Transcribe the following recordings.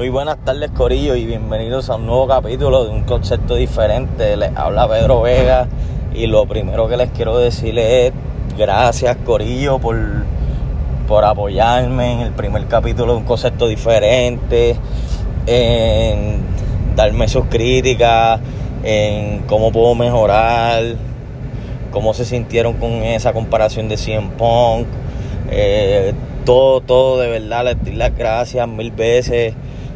Muy buenas tardes, Corillo, y bienvenidos a un nuevo capítulo de un concepto diferente. Les habla Pedro Vega y lo primero que les quiero decir es gracias, Corillo, por, por apoyarme en el primer capítulo de un concepto diferente, en darme sus críticas, en cómo puedo mejorar, cómo se sintieron con esa comparación de 100 Punk. Eh, todo, todo de verdad, les doy las gracias mil veces.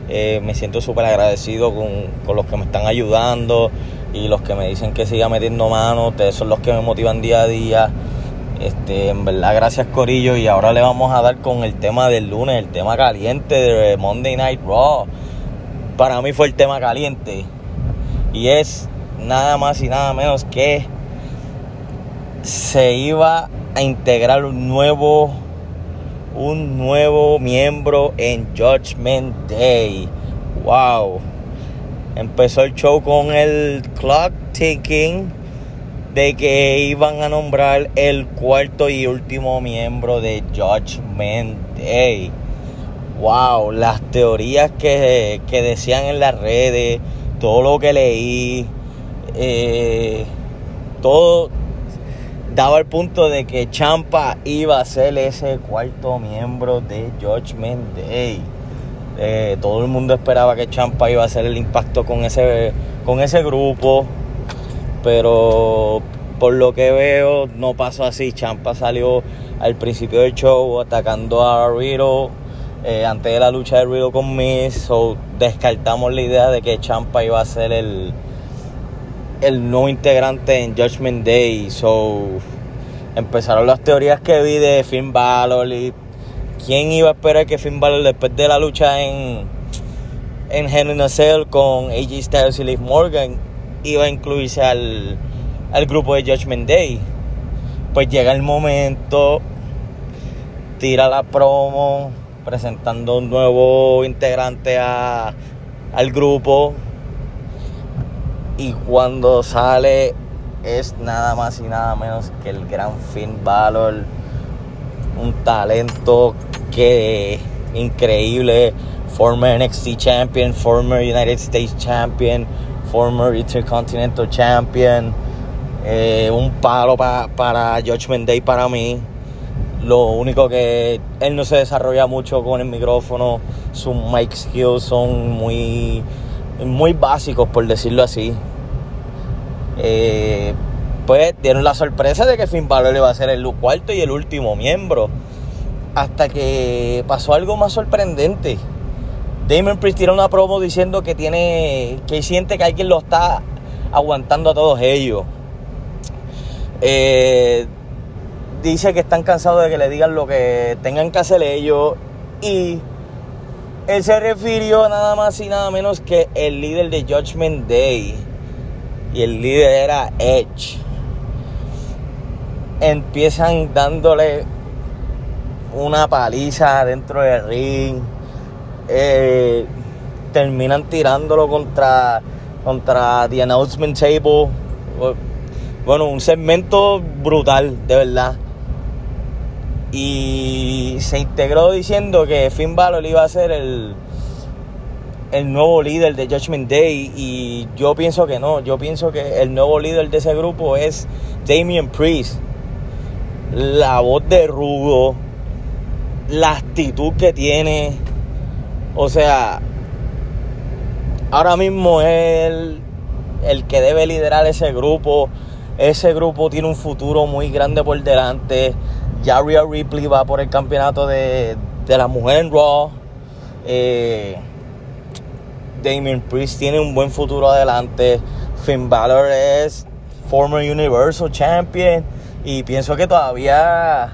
Eh, me siento súper agradecido con, los que me están ayudando y los que me dicen que siga metiendo mano. Ustedes son los que me motivan día a día. Este, en verdad, gracias Corillo. Y ahora le vamos a dar con el tema del lunes, el tema caliente de Monday Night Raw. Para mí fue el tema caliente. Y es nada más y nada menos que se iba a integrar un nuevo un nuevo miembro en Judgment Day. Wow. Empezó el show con el clock ticking de que iban a nombrar el cuarto y último miembro de Judgment Day. Wow, las teorías que, decían en las redes, todo lo que leí, eh, todo, daba el punto de que Champa iba a ser ese cuarto miembro de Judgment Day. Eh, todo el mundo esperaba que Champa iba a hacer el impacto con ese, con ese grupo, pero por lo que veo no pasó así. Champa salió al principio del show atacando a Riddle eh, antes de la lucha de Riddle con Miz, so descartamos la idea de que Champa iba a ser el el nuevo integrante en Judgment Day. So, empezaron las teorías que vi de Finn Balor y quién iba a esperar que Finn Balor después de la lucha en en Hell in a Cell con AJ Styles y Liv Morgan iba a incluirse al, al grupo de Judgment Day. Pues llega el momento, tira la promo presentando un nuevo integrante a, al grupo y cuando sale es nada más y nada menos que el gran Finn Balor. Un talento que increíble. Former NXT Champion, former United States Champion, former Intercontinental Champion. Eh, un palo para Judgment Day para mí. Lo único que él no se desarrolla mucho con el micrófono. Sus mic skills son muy muy básicos, por decirlo así. Eh, pues dieron la sorpresa de que Finn Balor iba a ser el cuarto y el último miembro. Hasta que pasó algo más sorprendente. Damon Priest tiró una promo diciendo que tiene. que siente que alguien lo está aguantando a todos ellos. Eh, dice que están cansados de que le digan lo que tengan que hacer ellos. Y él se refirió nada más y nada menos que el líder de Judgment Day. Y el líder era Edge. Empiezan dándole una paliza dentro del ring. Eh, terminan tirándolo contra, contra The Announcement Table. Bueno, un segmento brutal, de verdad y se integró diciendo que Finn Balor iba a ser el, el nuevo líder de Judgment Day y yo pienso que no, yo pienso que el nuevo líder de ese grupo es Damien Priest. La voz de Rudo, la actitud que tiene, o sea, ahora mismo es el que debe liderar ese grupo. Ese grupo tiene un futuro muy grande por delante. Ya Ripley va por el campeonato de, de la mujer en Raw. Eh, Damien Priest tiene un buen futuro adelante. Finn Balor es former Universal Champion. Y pienso que todavía,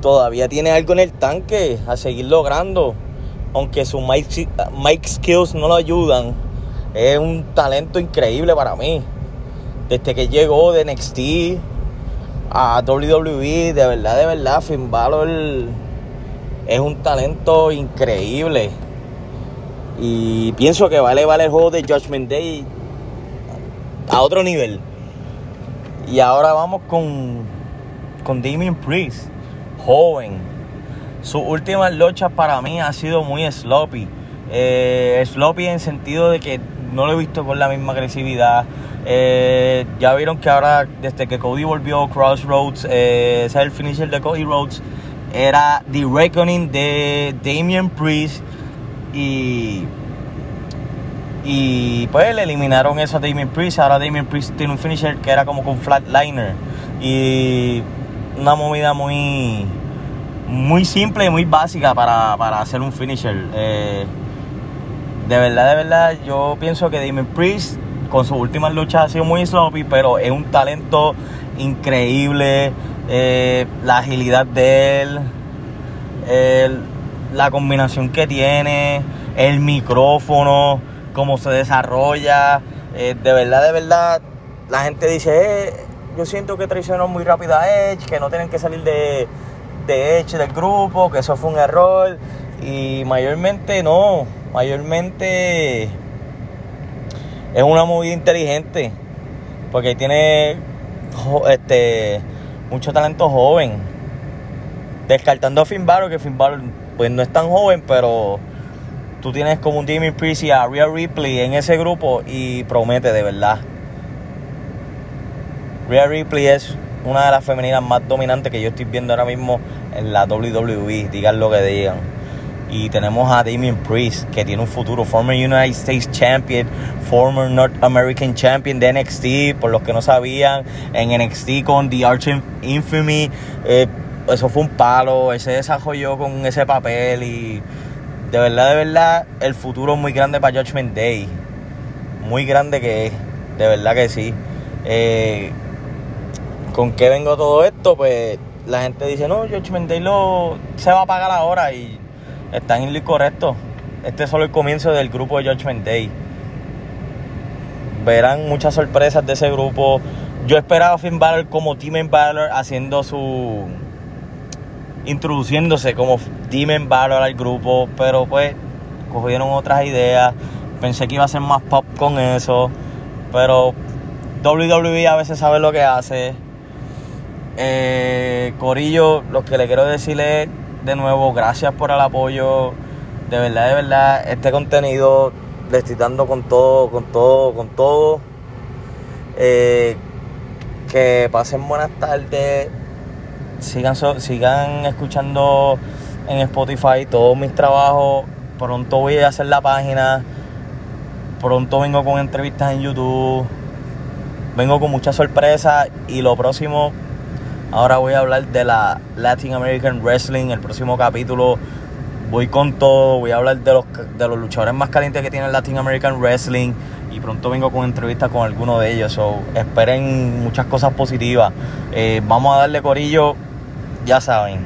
todavía tiene algo en el tanque a seguir logrando. Aunque sus mic skills no lo ayudan. Es un talento increíble para mí. Desde que llegó de NXT a WWE, de verdad, de verdad, Finn Balor es un talento increíble. Y pienso que vale, vale el juego de Judgment Day a otro nivel. Y ahora vamos con, con Damien Priest, joven. Sus últimas luchas para mí ha sido muy sloppy. Eh, sloppy en sentido de que no lo he visto con la misma agresividad. Eh, ya vieron que ahora, desde que Cody volvió Crossroads, eh, ese es el finisher de Cody Rhodes, era The Reckoning de Damien Priest y y pues le eliminaron eso a Damien Priest. Ahora Damien Priest tiene un finisher que era como con flatliner. Y una movida muy muy simple y muy básica para, hacer un finisher. Eh, de verdad, de verdad, yo pienso que Damien Priest con sus últimas luchas ha sido muy sloppy, pero es un talento increíble. Eh, la agilidad de él, la combinación que tiene, el micrófono cómo se desarrolla. Eh, de verdad, de verdad, la gente dice, eh, yo siento que traicionó muy rápido a Edge, que no tienen que salir de, de Edge del grupo, que eso fue un error. Y mayormente no, mayormente es una movida inteligente, porque tiene este, mucho talento joven. Descartando a Finn Balor, que Finn Balor pues no es tan joven, pero tú tienes como un Jimmy Priest y a Rhea Ripley en ese grupo y promete de verdad. Rhea Ripley es una de las femeninas más dominantes que yo estoy viendo ahora mismo en la WWE, digan lo que digan. Y tenemos a Damien Priest, que tiene un futuro, former United States Champion, former North American Champion de NXT, por los que no sabían, en NXT con The Arch Infamy, eh, eso fue un palo, él se desarrolló con ese papel y de verdad, de verdad, el futuro es muy grande para Judgment Day. Muy grande que es. De verdad que sí. Eh, ¿Con qué vengo todo esto? Pues la gente dice, no, Judgment Day lo, se va a pagar ahora y están en lo incorrecto. Este es solo el comienzo del grupo de Judgment Day. Verán muchas sorpresas de ese grupo. Yo esperaba a Finn Balor como Team Balor haciendo su introduciéndose como Demon Valor al grupo, pero pues cogieron otras ideas. Pensé que iba a ser más pop con eso, pero WWE a veces sabe lo que hace. Eh, Corillo, lo que le quiero decirle de nuevo, gracias por el apoyo. De verdad, de verdad, este contenido le estoy dando con todo, con todo, con todo. Eh, que pasen buenas tardes sigan, sigan escuchando en Spotify todos mis trabajos. Pronto voy a hacer la página. Pronto vengo con entrevistas en YouTube. Vengo con muchas sorpresas. Y lo próximo, ahora voy a hablar de la Latin American Wrestling. El próximo capítulo voy con todo. Voy a hablar de los, de los luchadores más calientes que tiene el Latin American Wrestling. Y pronto vengo con entrevistas con alguno de ellos. So, esperen muchas cosas positivas. Eh, vamos a darle corillo ya saben,